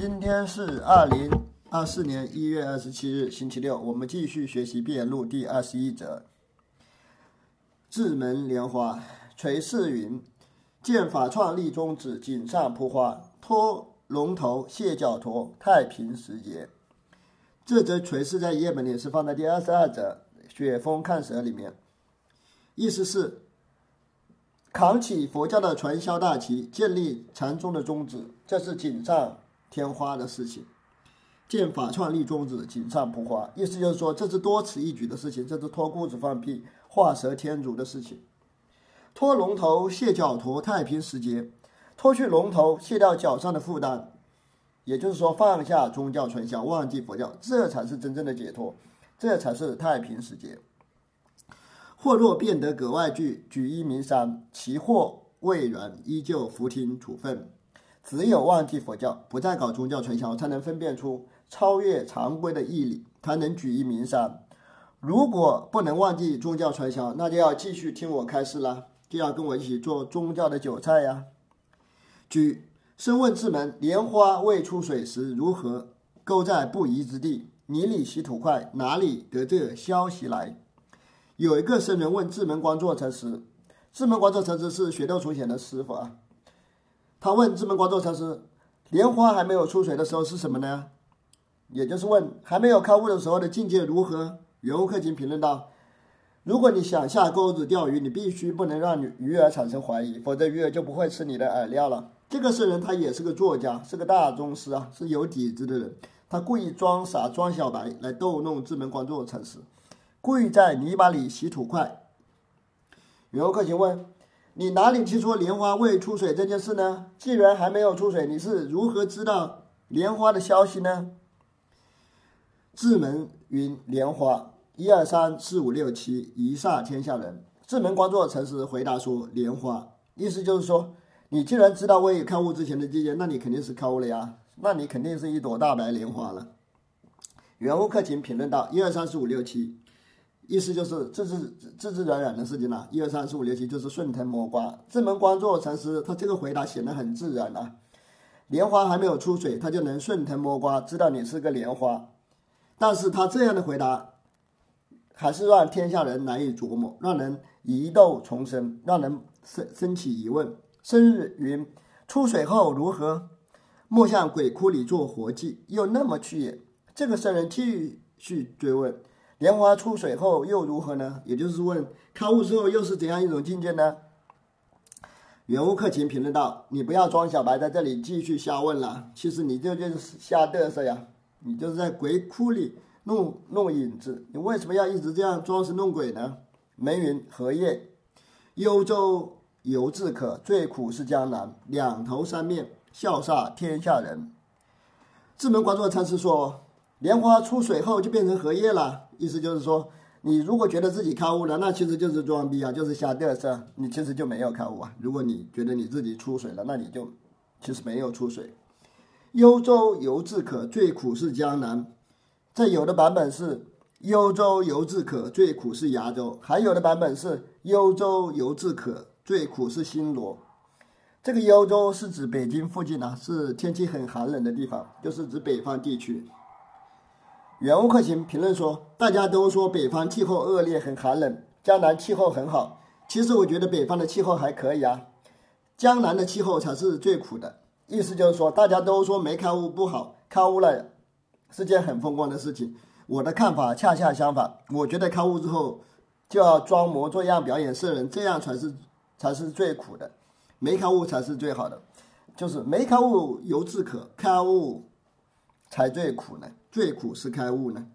今天是二零二四年一月二十七日，星期六。我们继续学习《辩录》第二十一则。智门莲花垂世云：见法创立宗旨，锦上铺花，托龙头卸脚陀，太平时节。这则垂是在页本里是放在第二十二则《雪峰看蛇》里面，意思是扛起佛教的传销大旗，建立禅宗的宗旨，这是锦上。天花的事情，见法创立宗旨，锦上铺花，意思就是说这是多此一举的事情，这是脱裤子放屁、画蛇添足的事情。脱龙头卸脚头，太平时节，脱去龙头，卸掉脚上的负担，也就是说放下宗教传销，忘记佛教，这才是真正的解脱，这才是太平时节。或若变得格外具，举一名三，其祸未然，依旧服听处分。只有忘记佛教，不再搞宗教传销，才能分辨出超越常规的义理，才能举一名山。如果不能忘记宗教传销，那就要继续听我开示了，就要跟我一起做宗教的韭菜呀。举深问智门，莲花未出水时如何勾在不宜之地？泥里洗土块，哪里得这消息来？有一个僧人问智门观座禅师，智门观座禅师是学道出显的师傅啊。他问智门观众禅师：“莲花还没有出水的时候是什么呢？”也就是问还没有开悟的时候的境界如何？圆悟克勤评论道：“如果你想下钩子钓鱼，你必须不能让鱼儿产生怀疑，否则鱼儿就不会吃你的饵料了。”这个圣人他也是个作家，是个大宗师啊，是有底子的人。他故意装傻装小白来逗弄智门观众禅师，故意在泥巴里洗土块。圆悟克勤问。你哪里提出莲花未出水这件事呢？既然还没有出水，你是如何知道莲花的消息呢？智门云：莲花，一二三四五六七，一煞天下人。智门观作诚实回答说：莲花，意思就是说，你既然知道未开悟之前的境界，那你肯定是开悟了呀，那你肯定是一朵大白莲花了。圆悟克勤评论道：一二三四五六七。意思就是自自自自然然的事情了，一二三四五六七就是顺藤摸瓜。智门观座禅师他这个回答显得很自然啊，莲花还没有出水，他就能顺藤摸瓜知道你是个莲花。但是他这样的回答，还是让天下人难以琢磨，让人疑窦丛生，让人生生起疑问。生日云出水后如何？莫向鬼窟里做活计，又那么去也。这个僧人继续追问。莲花出水后又如何呢？也就是问开悟之后又是怎样一种境界呢？圆悟克勤评论道：“你不要装小白，在这里继续瞎问了。其实你这就是瞎嘚瑟呀，你就是在鬼窟里弄弄影子。你为什么要一直这样装神弄鬼呢？”梅云荷叶，幽州犹自可，最苦是江南。两头三面，笑煞天下人。智门观座禅师说：“莲花出水后就变成荷叶了。”意思就是说，你如果觉得自己开悟了，那其实就是装逼啊，就是瞎嘚瑟，你其实就没有开悟啊。如果你觉得你自己出水了，那你就其实没有出水。幽州犹自可，最苦是江南。这有的版本是幽州犹自可，最苦是崖州，还有的版本是幽州犹自可，最苦是新罗。这个幽州是指北京附近啊，是天气很寒冷的地方，就是指北方地区。圆悟克勤评论说：“大家都说北方气候恶劣，很寒冷，江南气候很好。其实我觉得北方的气候还可以啊，江南的气候才是最苦的。意思就是说，大家都说没开悟不好，开悟了是件很风光的事情。我的看法恰恰相反，我觉得开悟之后就要装模作样表演圣人，这样才是才是最苦的，没开悟才是最好的。就是没开悟犹自可，开悟才最苦呢。”最苦是开悟呢。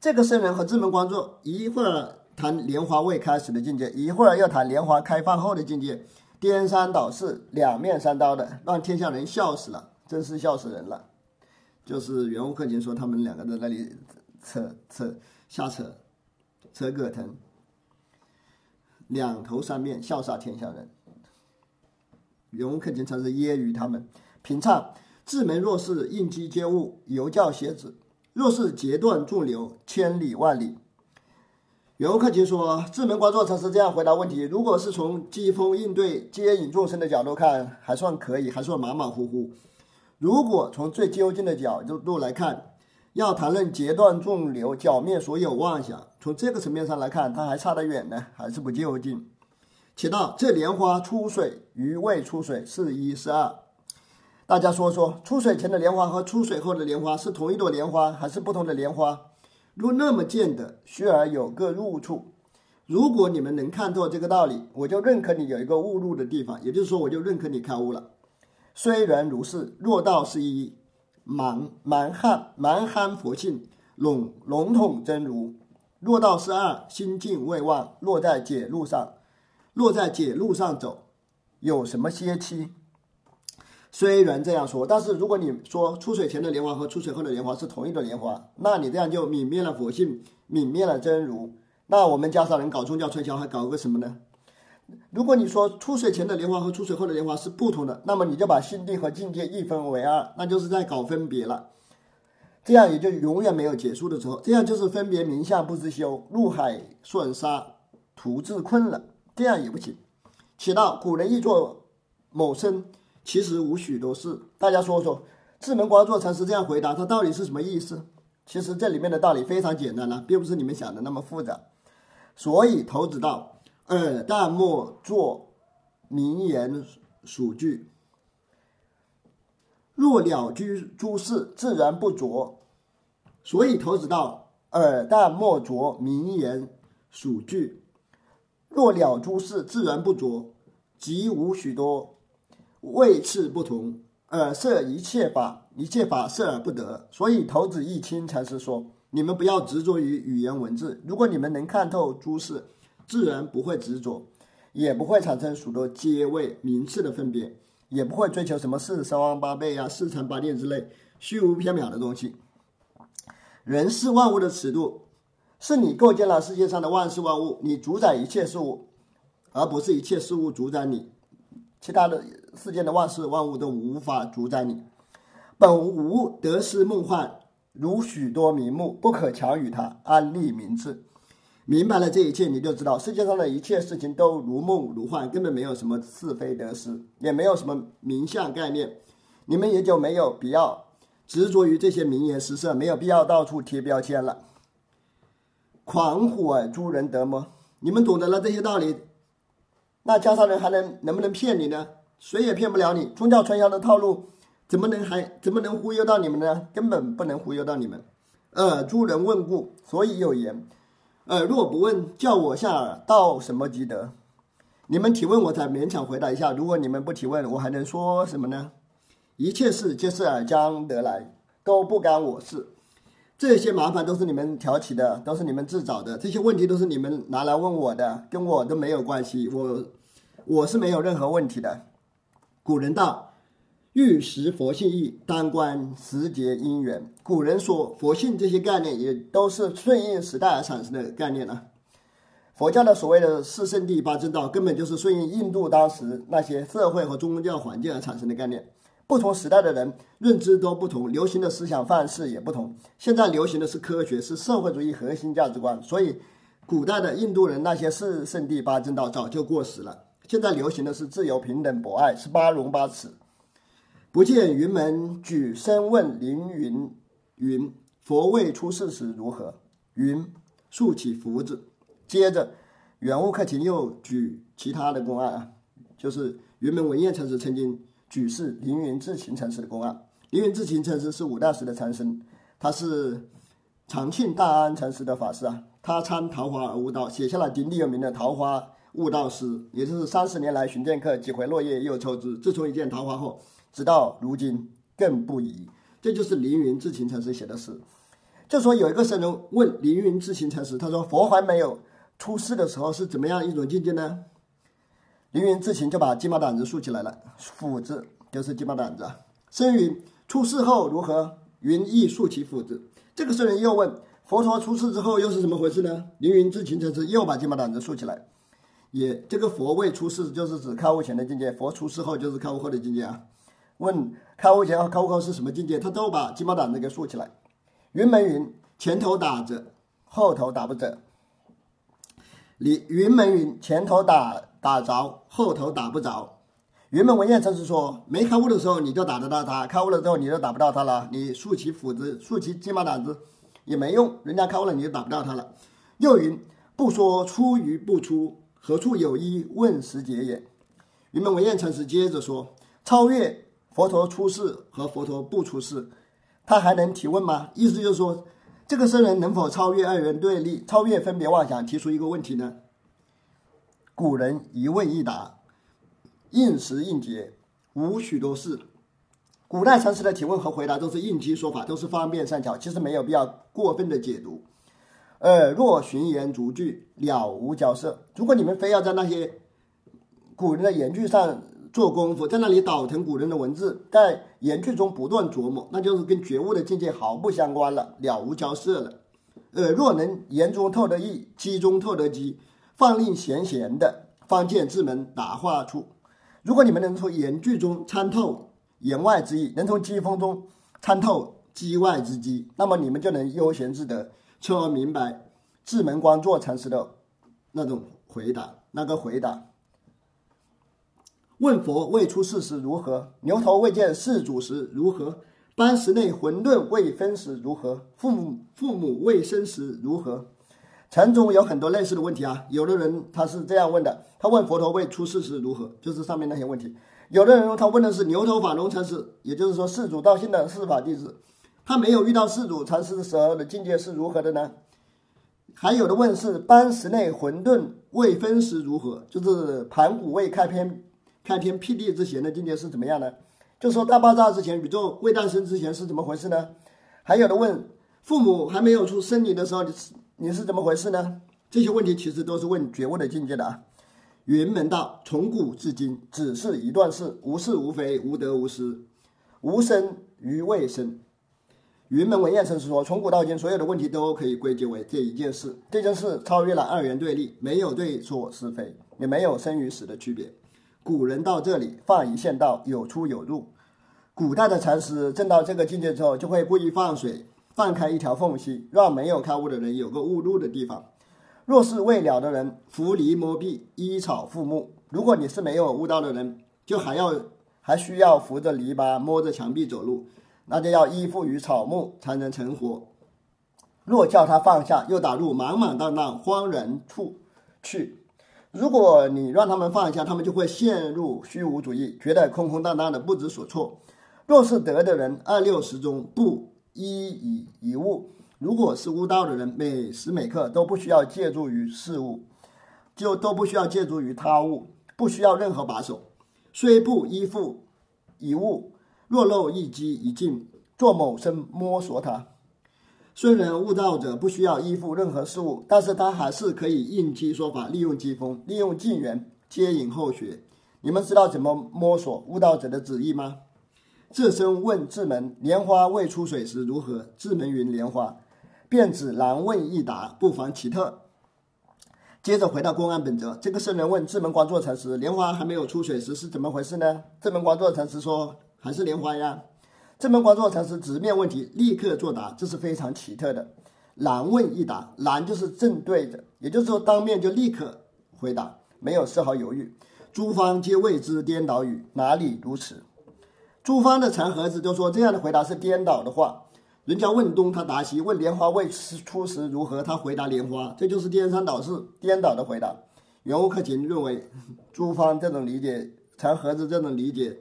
这个圣人和智门观众一会儿谈莲花未开始的境界，一会儿又谈莲花开放后的境界，颠三倒四，两面三刀的，让天下人笑死了，真是笑死人了。就是圆悟克勤说他们两个在那里扯扯瞎扯扯葛藤，两头三面，笑煞天下人。圆悟克勤才是揶揄他们，平唱。智门若是应机接物，犹教邪子；若是截断众流，千里万里。圆悟克勤说，智门观众禅师这样回答问题：如果是从机锋应对接引众生的角度看，还算可以，还算马马虎虎；如果从最究竟的角度来看，要谈论截断众流、剿灭所有妄想，从这个层面上来看，它还差得远呢，还是不究竟。且道这莲花出水与未出水是一是二，大家说说，出水前的莲花和出水后的莲花是同一朵莲花还是不同的莲花？若那么见得，须而有个入处。如果你们能看透这个道理，我就认可你有一个误入的地方，也就是说，我就认可你开悟了。虽然如是，若道是一蛮蛮汉蛮憨佛性笼笼统真如；若道是二心境未忘，落在解路上，落在解路上走，有什么歇期？虽然这样说，但是如果你说出水前的莲花和出水后的莲花是同一朵莲花，那你这样就泯灭了佛性，泯灭了真如。那我们家上人搞宗教传销还搞个什么呢？如果你说出水前的莲花和出水后的莲花是不同的，那么你就把心地和境界一分为二，那就是在搞分别了。这样也就永远没有结束的时候，这样就是分别名相不知修，入海顺沙，徒自困了。这样也不行。起到古人译作某生，其实无许多事。大家说说，智门光座禅师这样回答，他到底是什么意思？其实这里面的道理非常简单了，并不是你们想的那么复杂。所以头子道。尔但莫作名言数句。若了居诸事，自然不着。所以头子道：耳但莫着名言数句。若了诸事，自然不着，即无许多位次不同。而设一切法，一切法设而不得。所以头子一清才是说：你们不要执着于语言文字。如果你们能看透诸事。自然不会执着，也不会产生许多阶位名次的分别，也不会追求什么四十方八倍啊、四乘八定之类虚无缥缈的东西。人是万物的尺度，是你构建了世界上的万事万物，你主宰一切事物，而不是一切事物主宰你。其他的世间的万事万物都无法主宰你。本无得失梦幻，如许多名目，不可强于他，安立名次。明白了这一切，你就知道世界上的一切事情都如梦如幻，根本没有什么是非得失，也没有什么名相概念。你们也就没有必要执着于这些名言实色，没有必要到处贴标签了。狂虎而诸人得么？你们懂得了这些道理，那家上人还能能不能骗你呢？谁也骗不了你。宗教传销的套路怎么能还怎么能忽悠到你们呢？根本不能忽悠到你们。呃，诸人问故，所以有言。呃若不问，叫我下耳，道什么即得？你们提问，我才勉强回答一下。如果你们不提问，我还能说什么呢？一切事皆是耳将得来，都不干我事。这些麻烦都是你们挑起的，都是你们自找的。这些问题都是你们拿来问我的，跟我都没有关系。我我是没有任何问题的。古人道。欲识佛性意，当观时节因缘。古人说佛性这些概念也都是顺应时代而产生的概念呢。佛教的所谓的四圣地八正道，根本就是顺应印度当时那些社会和宗教环境而产生的概念。不同时代的人认知都不同，流行的思想范式也不同。现在流行的是科学，是社会主义核心价值观，所以古代的印度人那些四圣地八正道早就过时了。现在流行的是自由、平等、博爱，是八荣八耻。不见云门举身问凌云云佛未出世时如何？云竖起福字，接着圆悟克勤又举其他的公案啊，就是云门文彦禅师曾经举世凌云智勤禅师的公案。凌云智勤禅师是五大师的禅师，他是长庆大安禅师的法师啊。他参桃花而悟道，写下了鼎鼎有名的《桃花悟道诗》，也就是三十年来寻剑客，几回落叶又抽枝。自从一见桃花后。直到如今更不疑，这就是凌云智勤禅师写的诗。就说有一个僧人问凌云智勤禅师，他说：“佛还没有出世的时候是怎么样一种境界呢？”凌云智勤就把鸡毛掸子竖起来了，斧子就是鸡毛掸子。僧云出世后如何？云亦竖起斧子。这个僧人又问：“佛陀出世之后又是怎么回事呢？”凌云智勤禅师又把鸡毛掸子竖起来，也这个佛未出世就是指开悟前的境界，佛出世后就是开悟后的境界啊。问开悟前和开悟后是什么境界？他都把鸡毛掸子给竖起来。云门云：前头打着，后头打不着。李云门云：前头打打着，后头打不着。云门文彦禅师说，没开悟的时候你就打得到他，开悟了之后你就打不到他了。你竖起斧子，竖起鸡毛掸子也没用，人家开悟了你就打不到他了。又云，不说出于不出，何处有一问时节也？云门文彦禅师接着说，超越佛陀出世和佛陀不出世，他还能提问吗？意思就是说，这个僧人能否超越二元对立，超越分别妄想，提出一个问题呢？古人一问一答。应时应节，无许多事。古代禅师的提问和回答都是应机说法，都是方便善巧，其实没有必要过分的解读。耳若寻言逐句，了无交涉。如果你们非要在那些古人的言句上做功夫，在那里倒腾古人的文字，在言句中不断琢磨，那就是跟觉悟的境界毫不相关了，了无交涉了。耳若能言中透得意，机中透得机，放令闲闲的，方见智门达化处。如果你们能从言句中参透言外之意，能从机锋中参透机外之机，那么你们就能悠闲自得，从而明白智门光坐禅师的那种回答。那个回答：问佛未出世时如何？牛头未见世主时如何？班室内混沌未分时如何？父母父母未生时如何？禅宗有很多类似的问题啊，有的人他是这样问的，他问佛陀未出世时如何，就是上面那些问题；有的人他问的是牛头法龙禅师，也就是说世祖道心的四法弟子，他没有遇到世祖禅师的时候的境界是如何的呢？还有的问是班时内混沌未分时如何，就是盘古未开篇开天辟地之前的境界是怎么样呢？就说大爆炸之前宇宙未诞生之前是怎么回事呢？还有的问父母还没有出生你的时候你是。你是怎么回事呢？这些问题其实都是问觉悟的境界的啊。云门道从古至今只是一段事，无是无非，无得无失，无生于未生。云门文彦禅师说，从古到今，所有的问题都可以归结为这一件事。这件事超越了二元对立，没有对错是非，也没有生与死的区别。古人到这里放一线道，有出有入。古代的禅师证到这个境界之后，就会故意放水。放开一条缝隙，让没有开悟的人有个误入的地方。若是未了的人，扶犁摸壁，依草附木。如果你是没有悟道的人，就还要还需要扶着篱笆，摸着墙壁走路，那就要依附于草木才能成活。若叫他放下，又打入茫茫荡荡荒人处去。如果你让他们放下，他们就会陷入虚无主义，觉得空空荡荡的不知所措。若是得的人，二六十中不。一以一物，如果是悟道的人，每时每刻都不需要借助于事物，就都不需要借助于他物，不需要任何把手，虽不依附一物，若露一机一境，做某身摸索它。虽然悟道者不需要依附任何事物，但是他还是可以应机说法，利用机锋，利用境缘接引后学。你们知道怎么摸索悟道者的旨意吗？智深问智门：“莲花未出水时如何？”智门云：“莲花。”便指难问易答，不妨奇特。接着回到公案本则，这个圣人问智门观坐禅师：“莲花还没有出水时是怎么回事呢？”智门观坐禅师说：“还是莲花呀。”这门观坐禅师直面问题，立刻作答，这是非常奇特的。难问一答，难就是正对着，也就是说当面就立刻回答，没有丝毫犹豫。诸方皆谓之颠倒语，哪里如此？诸方的禅盒子都说这样的回答是颠倒的话。人家问东，他答西；问莲花未出时如何，他回答莲花，这就是颠三倒四、颠倒的回答。袁悟克勤认为，诸方这种理解，禅盒子这种理解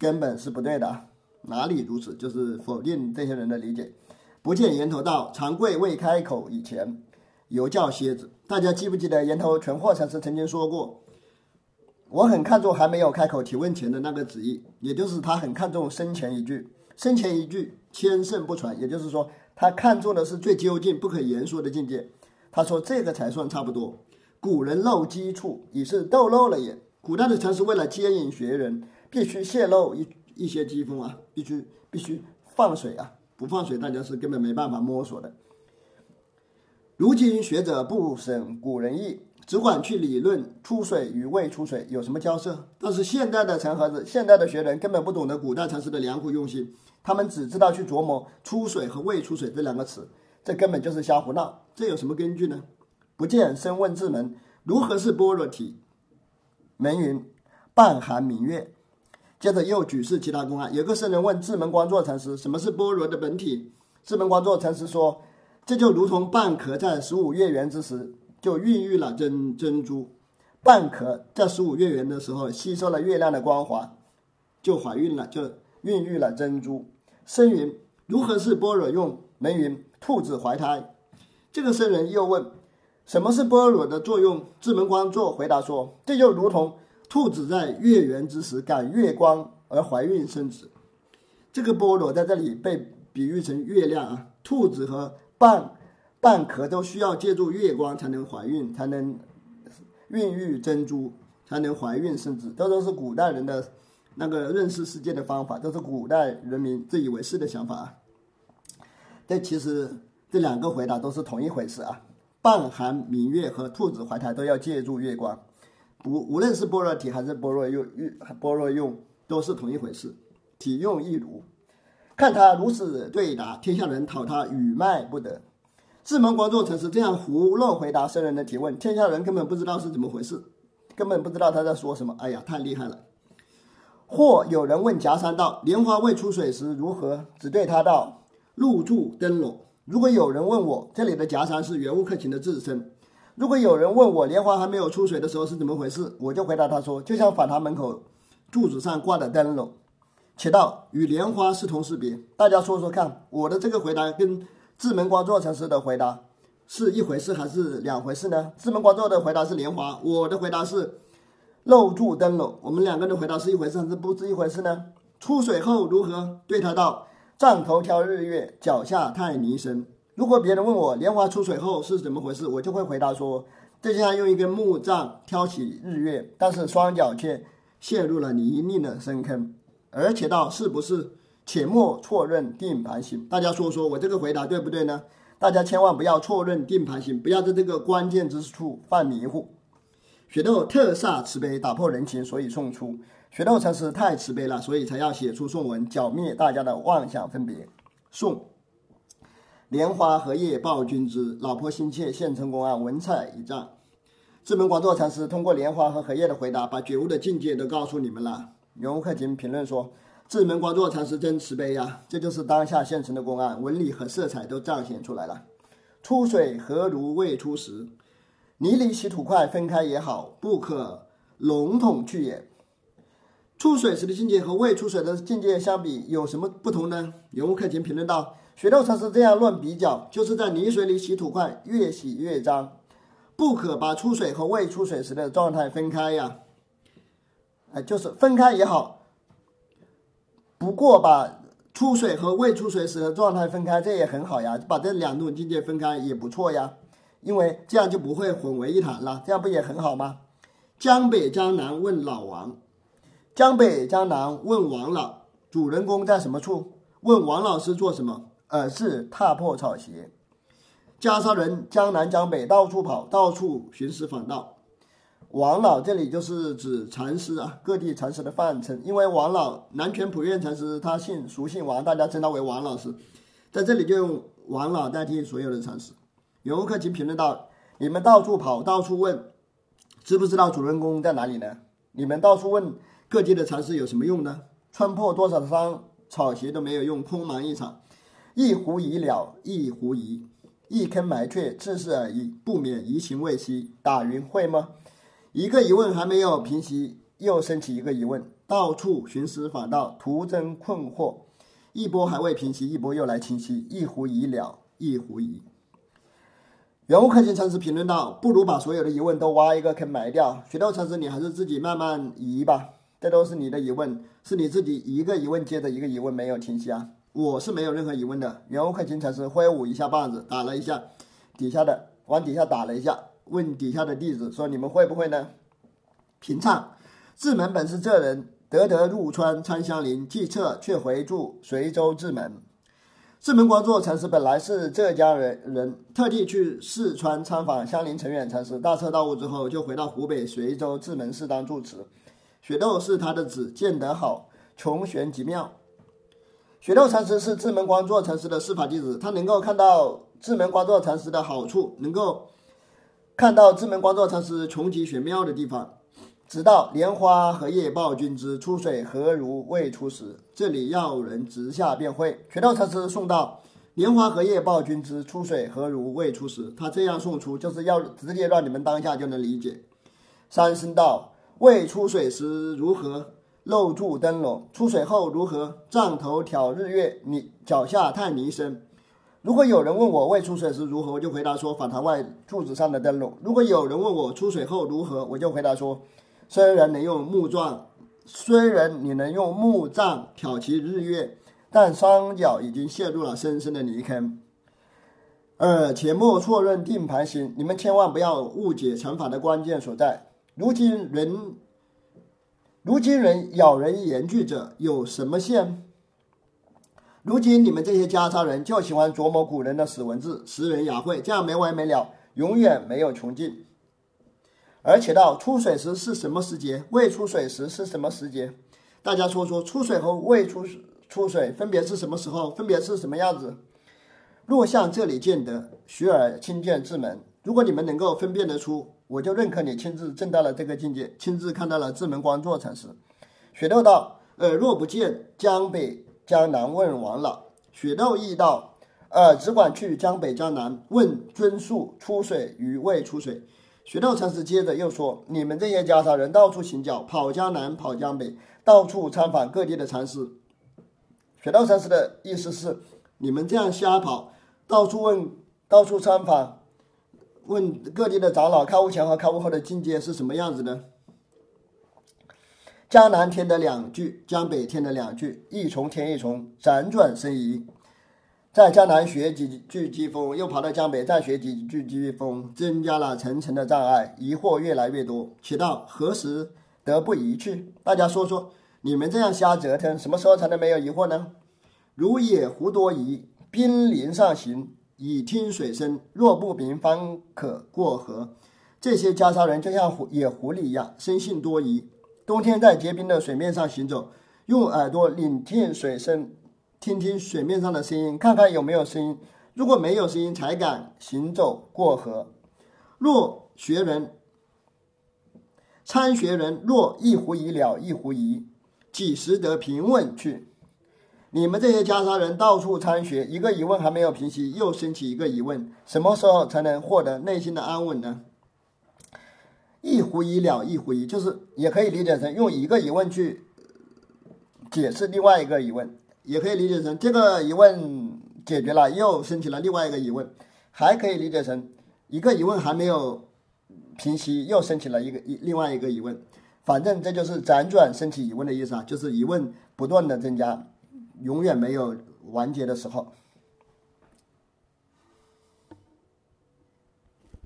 根本是不对的。哪里如此？就是否定这些人的理解。不见岩头道，长贵未开口以前，犹叫蝎子。大家记不记得岩头全货禅师曾经说过？我很看重还没有开口提问前的那个旨意，也就是他很看重生前一句，生前一句千圣不传，也就是说他看重的是最究竟不可言说的境界。他说这个才算差不多。古人漏机处已是透漏了也。古代的禅师为了接引学人，必须泄露一一些机锋啊，必须必须放水啊，不放水大家是根本没办法摸索的。如今学者不审古人意。只管去理论出水与未出水有什么交涉，但是现代的陈盒子、现代的学人根本不懂得古代禅师的良苦用心，他们只知道去琢磨出水和未出水这两个词，这根本就是瞎胡闹。这有什么根据呢？不见深问智门如何是般若体？门云：半含明月。接着又举示其他公案。有个僧人问智门光座禅师：“什么是般若的本体？”智门光座禅师说：“这就如同蚌壳在十五月圆之时就孕育了珍珍珠，蚌壳在十五月圆的时候吸收了月亮的光华，就怀孕了，就孕育了珍珠。”僧云：“如何是般若用？”门云：“兔子怀胎。”这个僧人又问：“什么是般若的作用？”智门光座回答说：“这就如同兔子在月圆之时感月光而怀孕生子。这个菠萝在这里被比喻成月亮啊，兔子和蚌蚌壳都需要借助月光才能怀孕，才能孕育珍珠，才能怀孕生子。这都是古代人的那个认识世界的方法，都是古代人民自以为是的想法啊。这其实。”这两个回答都是同一回事啊！半含明月和兔子怀胎都要借助月光，不无论是般若体还是般若用般若用都是同一回事，体用一如。看他如此对答，天下人讨他语脉不得。智门光座禅师这样胡乱回答僧人的提问，天下人根本不知道是怎么回事，根本不知道他在说什么。哎呀，太厉害了！或有人问夹山道：“莲花未出水时如何？”只对他道：“入住灯笼。”如果有人问我这里的夹山是圆悟克勤的自身，如果有人问我莲花还没有出水的时候是怎么回事，我就回答他说，就像法堂门口柱子上挂的灯笼，且道与莲花是同是别。大家说说看，我的这个回答跟智门光座禅师的回答是一回事还是两回事呢？智门光座的回答是莲花，我的回答是漏柱灯笼，我们两个人回答是一回事还是不是一回事呢？出水后如何？对他道。杖头挑日月，脚下踏泥深。如果别人问我莲花出水后是怎么回事，我就会回答说：这就像用一根木杖挑起日月，但是双脚却陷入了泥泞的深坑。而且道是不是？且莫错认定盘行。大家说说我这个回答对不对呢？大家千万不要错认定盘行，不要在这个关键之处犯迷糊。雪豆特煞慈悲，打破人情，所以送出。雪豆禅师太慈悲了，所以才要写出颂文，剿灭大家的妄想分别。送，莲花荷叶报君知，老婆心切现成公案，文采一丈。智门广座禅师通过莲花和荷叶的回答，把觉悟的境界都告诉你们了。圆悟克勤评论说：“智门广座禅师真慈悲呀，这就是当下现成的公案，纹理和色彩都彰显出来了。出水何如未出时？泥里洗土块，分开也好，不可笼统去也。”出水时的境界和未出水的境界相比有什么不同呢？有悟克勤评论道：“学豆禅师这样乱比较，就是在泥水里洗土块，越洗越脏，不可把出水和未出水时的状态分开呀。哎，就是分开也好，不过把出水和未出水时的状态分开，这也很好呀。把这两种境界分开也不错呀，因为这样就不会混为一谈了，这样不也很好吗？江北江南问老王。”江北江南问王老，主人公在什么处？问王老师做什么？而是踏破草鞋。袈裟人江南江北到处跑，到处寻师访道。王老这里就是指禅师啊，各地禅师的泛称。因为王老南泉普愿禅师他姓俗姓王，大家称他为王老师，在这里就用王老代替所有的禅师。游客请评论道：你们到处跑，到处问，知不知道主人公在哪里呢？你们到处问。各地的禅师有什么用呢？穿破多少双草鞋都没有用，空忙一场。一狐疑了，一狐疑，一坑埋却，自是而已，不免疑情未息。打云会吗？一个疑问还没有平息，又升起一个疑问，到处寻师访道，徒增困惑。一波还未平息，一波又来侵袭。一狐疑了，一狐疑。圆悟克勤禅师评论道：“不如把所有的疑问都挖一个坑埋掉。学道禅师，你还是自己慢慢疑吧。”这都是你的疑问，是你自己一个疑问接着一个疑问没有停息啊！我是没有任何疑问的。圆悟克勤禅师挥舞一下棒子，打了一下底下的，往底下打了一下，问底下的弟子说：“你们会不会呢？”平唱：智门本是这人，得得入川参香林，既撤却回住随州智门。智门光座禅师本来是浙江人，人特地去四川参访香林澄远禅师，大彻大悟之后，就回到湖北随州智门寺当住持。雪豆是他的子，见得好，穷玄极妙。雪道禅师是智门光座禅师的师法弟子，他能够看到智门光座禅师的好处，能够看到智门光座禅师穷极玄妙的地方。直到莲花荷叶报君之出水何如未出时。这里要人直下便会。学道禅师送到莲花荷叶报君之出水何如未出时。他这样送出，就是要直接让你们当下就能理解。三生道未出水时如何露柱灯笼？出水后如何杖头挑日月？你脚下探泥深。如果有人问我未出水时如何，我就回答说法堂外柱子上的灯笼。如果有人问我出水后如何，我就回答说。虽然能用木杖，虽然你能用木杖挑起日月，但双脚已经陷入了深深的泥坑。二，且莫错认定盘行，你们千万不要误解乘法的关键所在。如今人，如今人咬人言句者有什么限？如今你们这些袈裟人就喜欢琢磨古人的死文字，诗人雅会，这样没完没了，永远没有穷尽。而且到出水时是什么时节？未出水时是什么时节？大家说说，出水和未出出水分别是什么时候？分别是什么样子？若向这里见得，学而亲见自门。如果你们能够分辨得出，我就认可你亲自证到了这个境界，亲自看到了自门光座禅师。雪窦道：耳若不见，江北江南问王老。雪窦亦道：呃，只管去江北江南问尊宿出水与未出水。学道禅师接着又说：“你们这些袈裟人到处行脚，跑江南，跑江北，到处参访各地的禅师。雪道禅师的意思是，你们这样瞎跑，到处问，到处参访，问各地的长老，开悟前和开悟后的境界是什么样子的？江南添的两句，江北添的两句，一重添一重，辗转生疑。”在江南学几句机锋，又跑到江北再学几句机锋，增加了层层的障碍，疑惑越来越多。且到何时得不疑去？大家说说，你们这样瞎折腾，什么时候才能没有疑惑呢？如野狐多疑，濒临上行，以听水声，若不明，方可过河。这些袈裟人就像狐野狐狸一样，生性多疑。冬天在结冰的水面上行走，用耳朵聆听水声。听听水面上的声音，看看有没有声音。如果没有声音，才敢行走过河。若学人参学人，若一狐疑了，一狐疑，几时得平稳去？你们这些袈裟人到处参学，一个疑问还没有平息，又升起一个疑问：什么时候才能获得内心的安稳呢？一狐疑了，一狐疑，就是也可以理解成用一个疑问去解释另外一个疑问。也可以理解成这个疑问解决了，又升起了另外一个疑问；还可以理解成一个疑问还没有平息，又升起了一个一另外一个疑问。反正这就是辗转升起疑问的意思啊，就是疑问不断的增加，永远没有完结的时候。